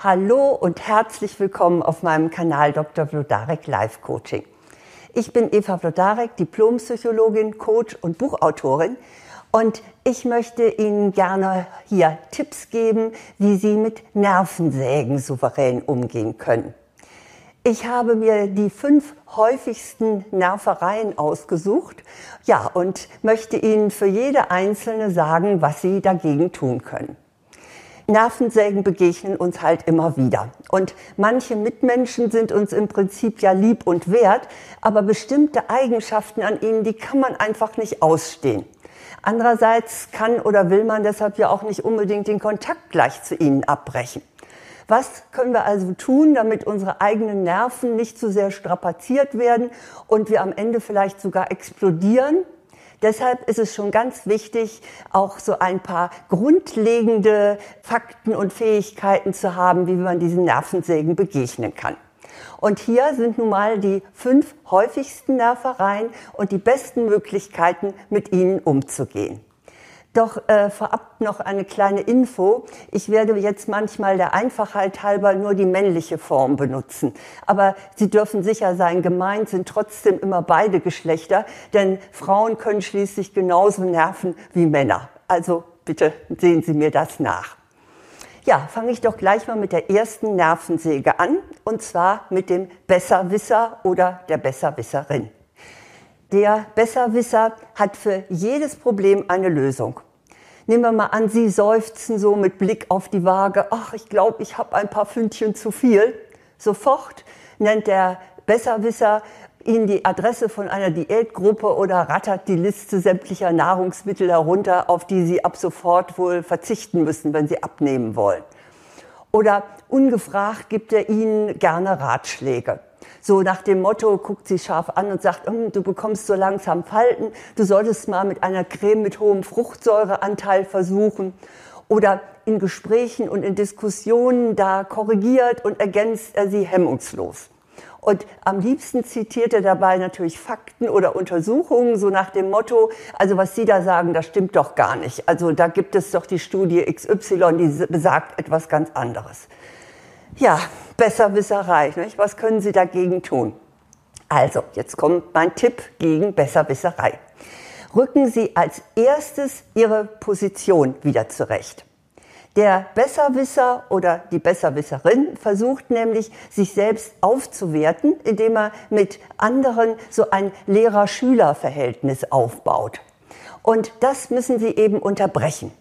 Hallo und herzlich willkommen auf meinem Kanal Dr. Vlodarek Life Coaching. Ich bin Eva Vlodarek, Diplompsychologin, Coach und Buchautorin und ich möchte Ihnen gerne hier Tipps geben, wie Sie mit Nervensägen souverän umgehen können. Ich habe mir die fünf häufigsten Nervereien ausgesucht, ja, und möchte Ihnen für jede einzelne sagen, was Sie dagegen tun können. Nervensägen begegnen uns halt immer wieder. Und manche Mitmenschen sind uns im Prinzip ja lieb und wert, aber bestimmte Eigenschaften an ihnen, die kann man einfach nicht ausstehen. Andererseits kann oder will man deshalb ja auch nicht unbedingt den Kontakt gleich zu ihnen abbrechen. Was können wir also tun, damit unsere eigenen Nerven nicht zu sehr strapaziert werden und wir am Ende vielleicht sogar explodieren? Deshalb ist es schon ganz wichtig, auch so ein paar grundlegende Fakten und Fähigkeiten zu haben, wie man diesen Nervensägen begegnen kann. Und hier sind nun mal die fünf häufigsten Nervereien und die besten Möglichkeiten, mit ihnen umzugehen. Doch äh, vorab noch eine kleine Info. Ich werde jetzt manchmal der Einfachheit halber nur die männliche Form benutzen. Aber Sie dürfen sicher sein, gemeint sind trotzdem immer beide Geschlechter, denn Frauen können schließlich genauso nerven wie Männer. Also bitte sehen Sie mir das nach. Ja, fange ich doch gleich mal mit der ersten Nervensäge an, und zwar mit dem Besserwisser oder der Besserwisserin. Der Besserwisser hat für jedes Problem eine Lösung. Nehmen wir mal an, Sie seufzen so mit Blick auf die Waage, ach, ich glaube, ich habe ein paar Fündchen zu viel. Sofort nennt der Besserwisser Ihnen die Adresse von einer Diätgruppe oder rattert die Liste sämtlicher Nahrungsmittel herunter, auf die Sie ab sofort wohl verzichten müssen, wenn Sie abnehmen wollen. Oder ungefragt gibt er Ihnen gerne Ratschläge. So nach dem Motto, guckt sie scharf an und sagt, hm, du bekommst so langsam Falten, du solltest mal mit einer Creme mit hohem Fruchtsäureanteil versuchen. Oder in Gesprächen und in Diskussionen, da korrigiert und ergänzt er sie hemmungslos. Und am liebsten zitiert er dabei natürlich Fakten oder Untersuchungen, so nach dem Motto, also was Sie da sagen, das stimmt doch gar nicht. Also da gibt es doch die Studie XY, die besagt etwas ganz anderes. Ja, Besserwisserei. Nicht? Was können Sie dagegen tun? Also, jetzt kommt mein Tipp gegen Besserwisserei. Rücken Sie als erstes Ihre Position wieder zurecht. Der Besserwisser oder die Besserwisserin versucht nämlich, sich selbst aufzuwerten, indem er mit anderen so ein Lehrer-Schüler-Verhältnis aufbaut. Und das müssen Sie eben unterbrechen.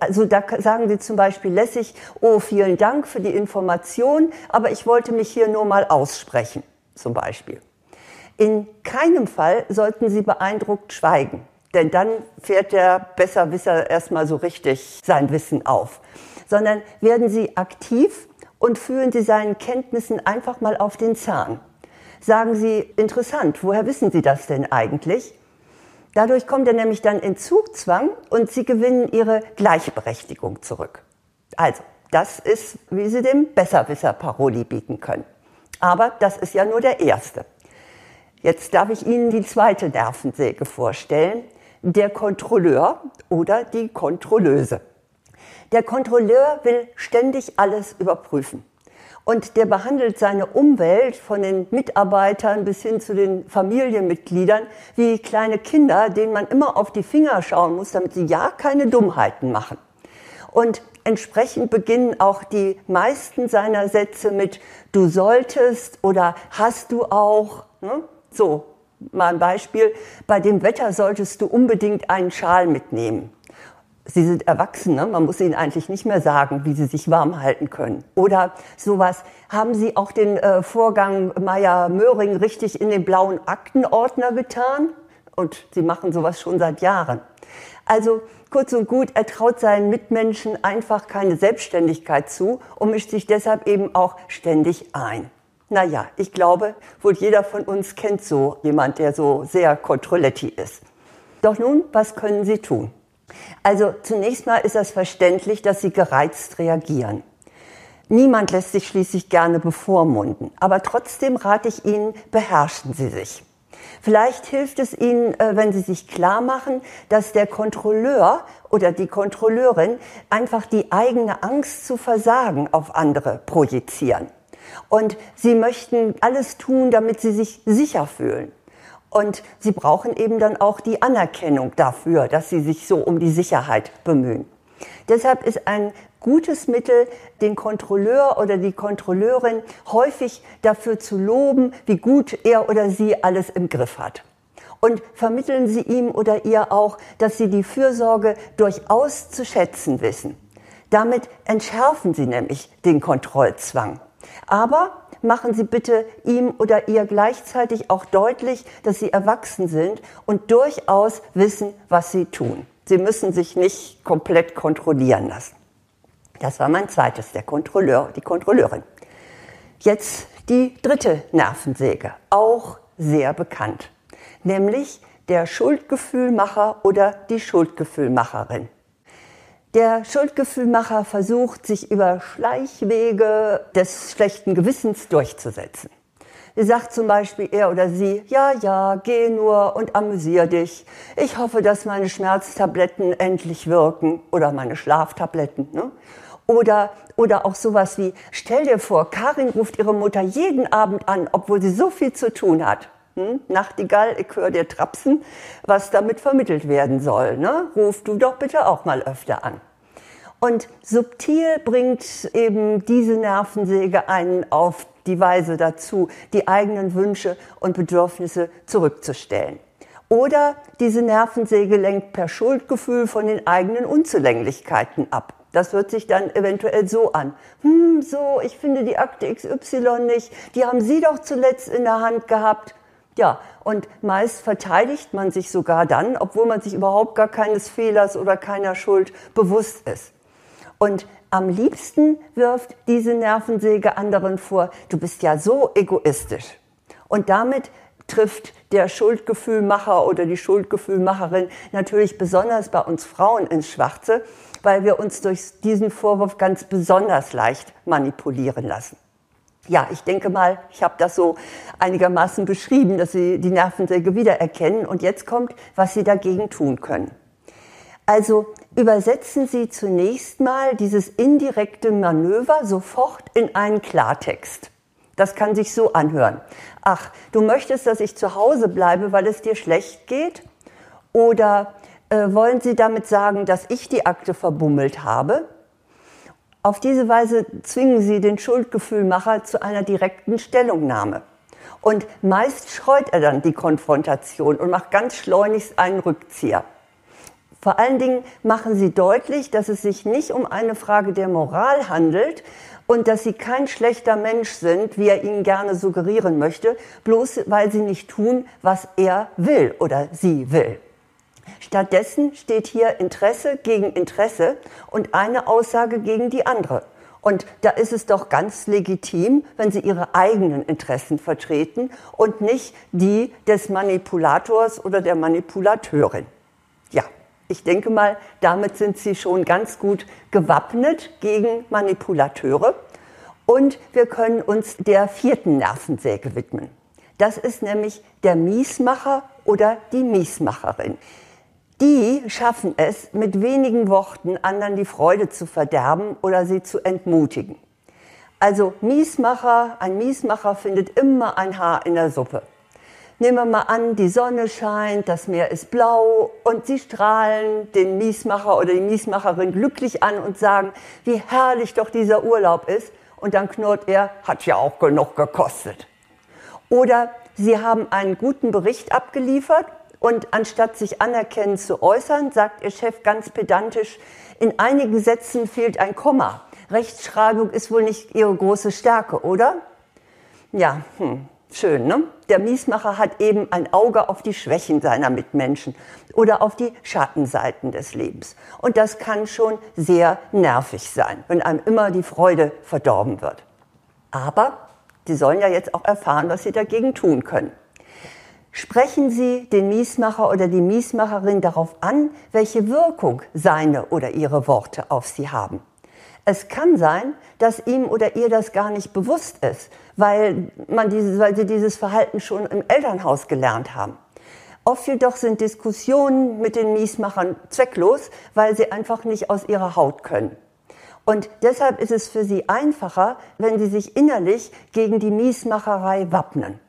Also da sagen Sie zum Beispiel lässig, oh, vielen Dank für die Information, aber ich wollte mich hier nur mal aussprechen, zum Beispiel. In keinem Fall sollten Sie beeindruckt schweigen, denn dann fährt der Besserwisser erstmal so richtig sein Wissen auf, sondern werden Sie aktiv und fühlen Sie seinen Kenntnissen einfach mal auf den Zahn. Sagen Sie, interessant, woher wissen Sie das denn eigentlich? Dadurch kommt er nämlich dann in Zugzwang und sie gewinnen ihre Gleichberechtigung zurück. Also, das ist, wie sie dem Besserwisser Paroli bieten können. Aber das ist ja nur der erste. Jetzt darf ich Ihnen die zweite Nervensäge vorstellen. Der Kontrolleur oder die Kontrolleuse. Der Kontrolleur will ständig alles überprüfen. Und der behandelt seine Umwelt von den Mitarbeitern bis hin zu den Familienmitgliedern wie kleine Kinder, denen man immer auf die Finger schauen muss, damit sie ja keine Dummheiten machen. Und entsprechend beginnen auch die meisten seiner Sätze mit du solltest oder hast du auch. Ne? So, mal ein Beispiel. Bei dem Wetter solltest du unbedingt einen Schal mitnehmen. Sie sind Erwachsene, ne? man muss ihnen eigentlich nicht mehr sagen, wie sie sich warm halten können. Oder sowas, haben Sie auch den äh, Vorgang Meyer-Möhring richtig in den blauen Aktenordner getan? Und Sie machen sowas schon seit Jahren. Also kurz und gut, er traut seinen Mitmenschen einfach keine Selbstständigkeit zu und mischt sich deshalb eben auch ständig ein. Naja, ich glaube, wohl jeder von uns kennt so jemand, der so sehr Kontrolletti ist. Doch nun, was können Sie tun? Also zunächst mal ist es verständlich, dass sie gereizt reagieren. Niemand lässt sich schließlich gerne bevormunden, aber trotzdem rate ich Ihnen, beherrschen Sie sich. Vielleicht hilft es Ihnen, äh, wenn Sie sich klar machen, dass der Kontrolleur oder die Kontrolleurin einfach die eigene Angst zu versagen auf andere projizieren. Und Sie möchten alles tun, damit Sie sich sicher fühlen. Und Sie brauchen eben dann auch die Anerkennung dafür, dass Sie sich so um die Sicherheit bemühen. Deshalb ist ein gutes Mittel, den Kontrolleur oder die Kontrolleurin häufig dafür zu loben, wie gut er oder sie alles im Griff hat. Und vermitteln Sie ihm oder ihr auch, dass Sie die Fürsorge durchaus zu schätzen wissen. Damit entschärfen Sie nämlich den Kontrollzwang. Aber machen Sie bitte ihm oder ihr gleichzeitig auch deutlich, dass Sie erwachsen sind und durchaus wissen, was Sie tun. Sie müssen sich nicht komplett kontrollieren lassen. Das war mein zweites, der Kontrolleur, die Kontrolleurin. Jetzt die dritte Nervensäge, auch sehr bekannt, nämlich der Schuldgefühlmacher oder die Schuldgefühlmacherin. Der Schuldgefühlmacher versucht, sich über Schleichwege des schlechten Gewissens durchzusetzen. Sie sagt zum Beispiel er oder sie, ja, ja, geh nur und amüsier dich. Ich hoffe, dass meine Schmerztabletten endlich wirken oder meine Schlaftabletten. Ne? Oder, oder auch sowas wie, stell dir vor, Karin ruft ihre Mutter jeden Abend an, obwohl sie so viel zu tun hat. Hm? Nachtigall, ich höre dir trapsen, was damit vermittelt werden soll. Ne? Ruf du doch bitte auch mal öfter an. Und subtil bringt eben diese Nervensäge einen auf die Weise dazu, die eigenen Wünsche und Bedürfnisse zurückzustellen. Oder diese Nervensäge lenkt per Schuldgefühl von den eigenen Unzulänglichkeiten ab. Das hört sich dann eventuell so an. Hm, so, ich finde die Akte XY nicht. Die haben Sie doch zuletzt in der Hand gehabt. Ja, und meist verteidigt man sich sogar dann, obwohl man sich überhaupt gar keines Fehlers oder keiner Schuld bewusst ist. Und am liebsten wirft diese Nervensäge anderen vor, du bist ja so egoistisch. Und damit trifft der Schuldgefühlmacher oder die Schuldgefühlmacherin natürlich besonders bei uns Frauen ins Schwarze, weil wir uns durch diesen Vorwurf ganz besonders leicht manipulieren lassen. Ja, ich denke mal, ich habe das so einigermaßen beschrieben, dass Sie die Nervensäge wiedererkennen. Und jetzt kommt, was Sie dagegen tun können. Also übersetzen Sie zunächst mal dieses indirekte Manöver sofort in einen Klartext. Das kann sich so anhören. Ach, du möchtest, dass ich zu Hause bleibe, weil es dir schlecht geht? Oder äh, wollen Sie damit sagen, dass ich die Akte verbummelt habe? Auf diese Weise zwingen Sie den Schuldgefühlmacher zu einer direkten Stellungnahme. Und meist scheut er dann die Konfrontation und macht ganz schleunigst einen Rückzieher. Vor allen Dingen machen Sie deutlich, dass es sich nicht um eine Frage der Moral handelt und dass Sie kein schlechter Mensch sind, wie er Ihnen gerne suggerieren möchte, bloß weil Sie nicht tun, was er will oder sie will. Stattdessen steht hier Interesse gegen Interesse und eine Aussage gegen die andere. Und da ist es doch ganz legitim, wenn Sie Ihre eigenen Interessen vertreten und nicht die des Manipulators oder der Manipulateurin. Ja, ich denke mal, damit sind Sie schon ganz gut gewappnet gegen Manipulateure. Und wir können uns der vierten Nervensäge widmen. Das ist nämlich der Miesmacher oder die Miesmacherin die schaffen es, mit wenigen Worten anderen die Freude zu verderben oder sie zu entmutigen. Also Miesmacher, ein Miesmacher findet immer ein Haar in der Suppe. Nehmen wir mal an, die Sonne scheint, das Meer ist blau und sie strahlen den Miesmacher oder die Miesmacherin glücklich an und sagen, wie herrlich doch dieser Urlaub ist. Und dann knurrt er, hat ja auch genug gekostet. Oder sie haben einen guten Bericht abgeliefert und anstatt sich anerkennend zu äußern, sagt Ihr Chef ganz pedantisch, in einigen Sätzen fehlt ein Komma. Rechtschreibung ist wohl nicht Ihre große Stärke, oder? Ja, hm, schön, ne? Der Miesmacher hat eben ein Auge auf die Schwächen seiner Mitmenschen oder auf die Schattenseiten des Lebens. Und das kann schon sehr nervig sein, wenn einem immer die Freude verdorben wird. Aber Sie sollen ja jetzt auch erfahren, was Sie dagegen tun können. Sprechen Sie den Miesmacher oder die Miesmacherin darauf an, welche Wirkung seine oder ihre Worte auf Sie haben. Es kann sein, dass ihm oder ihr das gar nicht bewusst ist, weil, man dieses, weil sie dieses Verhalten schon im Elternhaus gelernt haben. Oft jedoch sind Diskussionen mit den Miesmachern zwecklos, weil sie einfach nicht aus ihrer Haut können. Und deshalb ist es für sie einfacher, wenn sie sich innerlich gegen die Miesmacherei wappnen.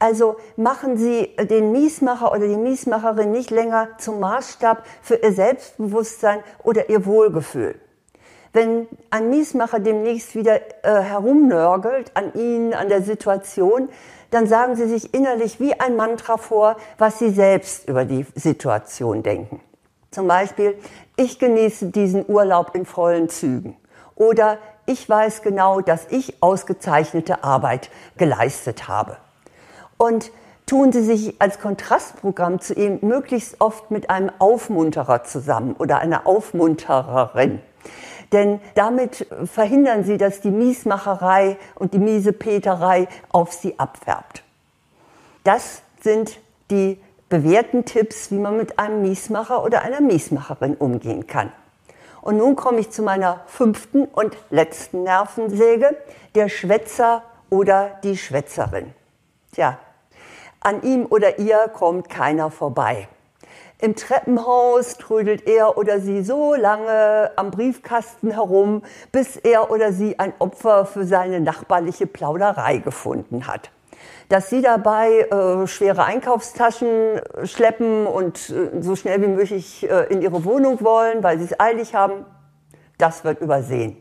Also machen Sie den Miesmacher oder die Miesmacherin nicht länger zum Maßstab für Ihr Selbstbewusstsein oder Ihr Wohlgefühl. Wenn ein Miesmacher demnächst wieder äh, herumnörgelt an Ihnen, an der Situation, dann sagen Sie sich innerlich wie ein Mantra vor, was Sie selbst über die Situation denken. Zum Beispiel, ich genieße diesen Urlaub in vollen Zügen. Oder ich weiß genau, dass ich ausgezeichnete Arbeit geleistet habe. Und tun Sie sich als Kontrastprogramm zu ihm möglichst oft mit einem Aufmunterer zusammen oder einer Aufmuntererin. Denn damit verhindern Sie, dass die Miesmacherei und die Miesepeterei auf Sie abfärbt. Das sind die bewährten Tipps, wie man mit einem Miesmacher oder einer Miesmacherin umgehen kann. Und nun komme ich zu meiner fünften und letzten Nervensäge, der Schwätzer oder die Schwätzerin. Tja, an ihm oder ihr kommt keiner vorbei. Im Treppenhaus trödelt er oder sie so lange am Briefkasten herum, bis er oder sie ein Opfer für seine nachbarliche Plauderei gefunden hat. Dass sie dabei äh, schwere Einkaufstaschen schleppen und äh, so schnell wie möglich äh, in ihre Wohnung wollen, weil sie es eilig haben, das wird übersehen.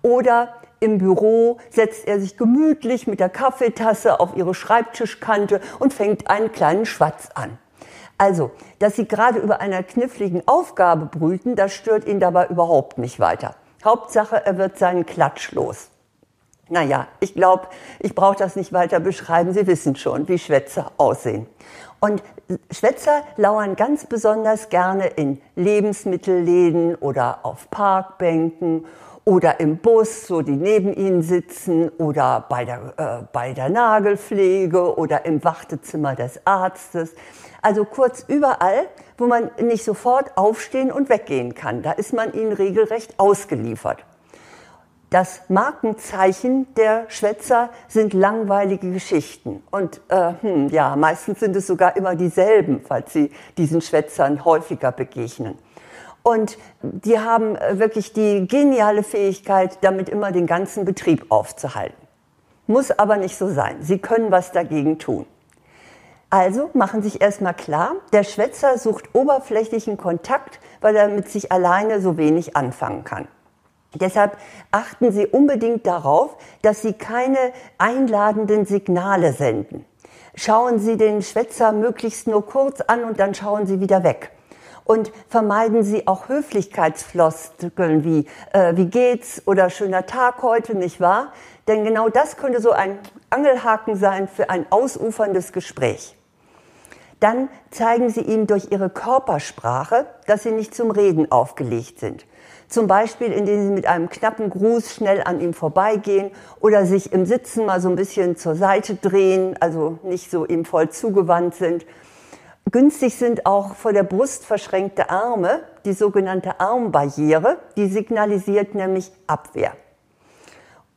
Oder im Büro setzt er sich gemütlich mit der Kaffeetasse auf ihre Schreibtischkante und fängt einen kleinen Schwatz an. Also, dass Sie gerade über einer kniffligen Aufgabe brüten, das stört ihn dabei überhaupt nicht weiter. Hauptsache, er wird seinen Klatsch los. Naja, ich glaube, ich brauche das nicht weiter beschreiben. Sie wissen schon, wie Schwätzer aussehen. Und Schwätzer lauern ganz besonders gerne in Lebensmittelläden oder auf Parkbänken oder im Bus, so die neben ihnen sitzen oder bei der, äh, bei der Nagelpflege oder im Wartezimmer des Arztes. Also kurz überall, wo man nicht sofort aufstehen und weggehen kann. Da ist man ihnen regelrecht ausgeliefert. Das Markenzeichen der Schwätzer sind langweilige Geschichten. Und äh, hm, ja, meistens sind es sogar immer dieselben, falls sie diesen Schwätzern häufiger begegnen. Und die haben äh, wirklich die geniale Fähigkeit, damit immer den ganzen Betrieb aufzuhalten. Muss aber nicht so sein. Sie können was dagegen tun. Also machen sich erstmal klar, der Schwätzer sucht oberflächlichen Kontakt, weil er mit sich alleine so wenig anfangen kann. Deshalb achten Sie unbedingt darauf, dass Sie keine einladenden Signale senden. Schauen Sie den Schwätzer möglichst nur kurz an und dann schauen Sie wieder weg und vermeiden Sie auch Höflichkeitsfloskeln wie äh, wie geht's oder schöner Tag heute, nicht wahr? Denn genau das könnte so ein Angelhaken sein für ein ausuferndes Gespräch. Dann zeigen Sie ihm durch Ihre Körpersprache, dass Sie nicht zum Reden aufgelegt sind. Zum Beispiel, indem Sie mit einem knappen Gruß schnell an ihm vorbeigehen oder sich im Sitzen mal so ein bisschen zur Seite drehen, also nicht so ihm voll zugewandt sind Günstig sind auch vor der Brust verschränkte Arme, die sogenannte Armbarriere, die signalisiert nämlich Abwehr.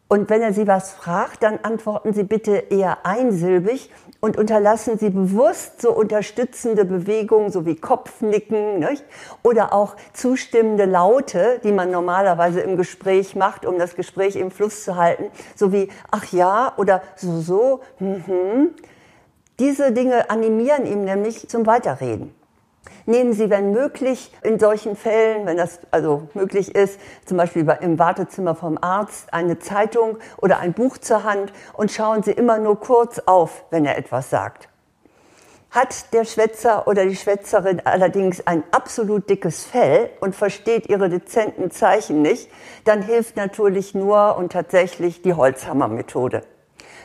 Und wenn er Sie was fragt, dann antworten Sie bitte eher einsilbig und unterlassen Sie bewusst so unterstützende Bewegungen, so wie Kopfnicken nicht? oder auch zustimmende Laute, die man normalerweise im Gespräch macht, um das Gespräch im Fluss zu halten, so wie ach ja oder so so. Mhm. Diese Dinge animieren ihn nämlich zum Weiterreden. Nehmen Sie, wenn möglich, in solchen Fällen, wenn das also möglich ist, zum Beispiel im Wartezimmer vom Arzt, eine Zeitung oder ein Buch zur Hand und schauen Sie immer nur kurz auf, wenn er etwas sagt. Hat der Schwätzer oder die Schwätzerin allerdings ein absolut dickes Fell und versteht ihre dezenten Zeichen nicht, dann hilft natürlich nur und tatsächlich die Holzhammermethode.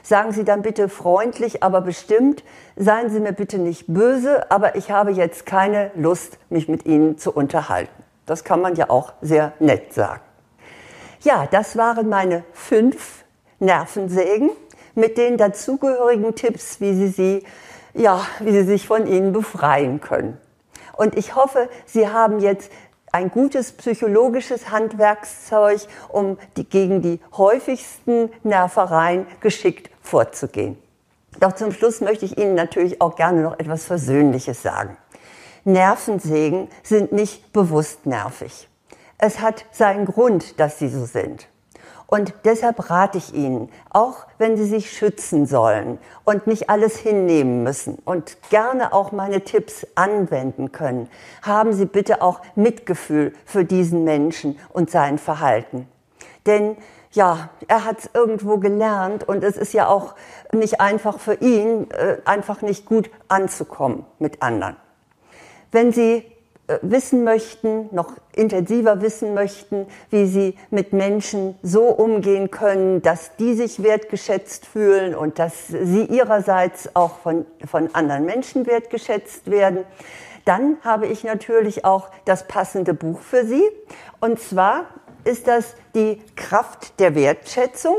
Sagen Sie dann bitte freundlich, aber bestimmt, seien Sie mir bitte nicht böse, aber ich habe jetzt keine Lust, mich mit Ihnen zu unterhalten. Das kann man ja auch sehr nett sagen. Ja, das waren meine fünf Nervensägen mit den dazugehörigen Tipps, wie Sie sie, ja, wie Sie sich von ihnen befreien können. Und ich hoffe, Sie haben jetzt ein gutes psychologisches Handwerkszeug, um die, gegen die häufigsten Nervereien geschickt vorzugehen. Doch zum Schluss möchte ich Ihnen natürlich auch gerne noch etwas Versöhnliches sagen. Nervensägen sind nicht bewusst nervig. Es hat seinen Grund, dass sie so sind. Und deshalb rate ich Ihnen, auch wenn Sie sich schützen sollen und nicht alles hinnehmen müssen und gerne auch meine Tipps anwenden können, haben Sie bitte auch Mitgefühl für diesen Menschen und sein Verhalten. Denn ja, er hat es irgendwo gelernt und es ist ja auch nicht einfach für ihn, äh, einfach nicht gut anzukommen mit anderen. Wenn Sie äh, wissen möchten, noch intensiver wissen möchten, wie sie mit Menschen so umgehen können, dass die sich wertgeschätzt fühlen und dass sie ihrerseits auch von, von anderen Menschen wertgeschätzt werden, dann habe ich natürlich auch das passende Buch für Sie. Und zwar ist das die Kraft der Wertschätzung.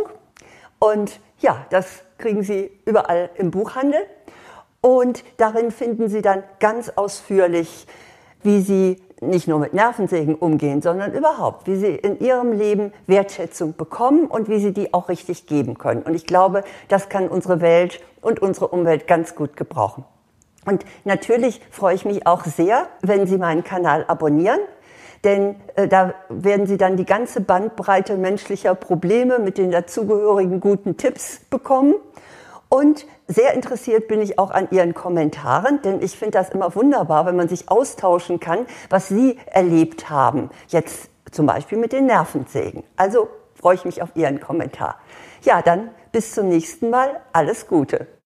Und ja, das kriegen Sie überall im Buchhandel. Und darin finden Sie dann ganz ausführlich wie sie nicht nur mit Nervensägen umgehen, sondern überhaupt, wie sie in ihrem Leben Wertschätzung bekommen und wie sie die auch richtig geben können. Und ich glaube, das kann unsere Welt und unsere Umwelt ganz gut gebrauchen. Und natürlich freue ich mich auch sehr, wenn Sie meinen Kanal abonnieren, denn äh, da werden Sie dann die ganze Bandbreite menschlicher Probleme mit den dazugehörigen guten Tipps bekommen. Und sehr interessiert bin ich auch an Ihren Kommentaren, denn ich finde das immer wunderbar, wenn man sich austauschen kann, was Sie erlebt haben. Jetzt zum Beispiel mit den Nervensägen. Also freue ich mich auf Ihren Kommentar. Ja, dann bis zum nächsten Mal. Alles Gute.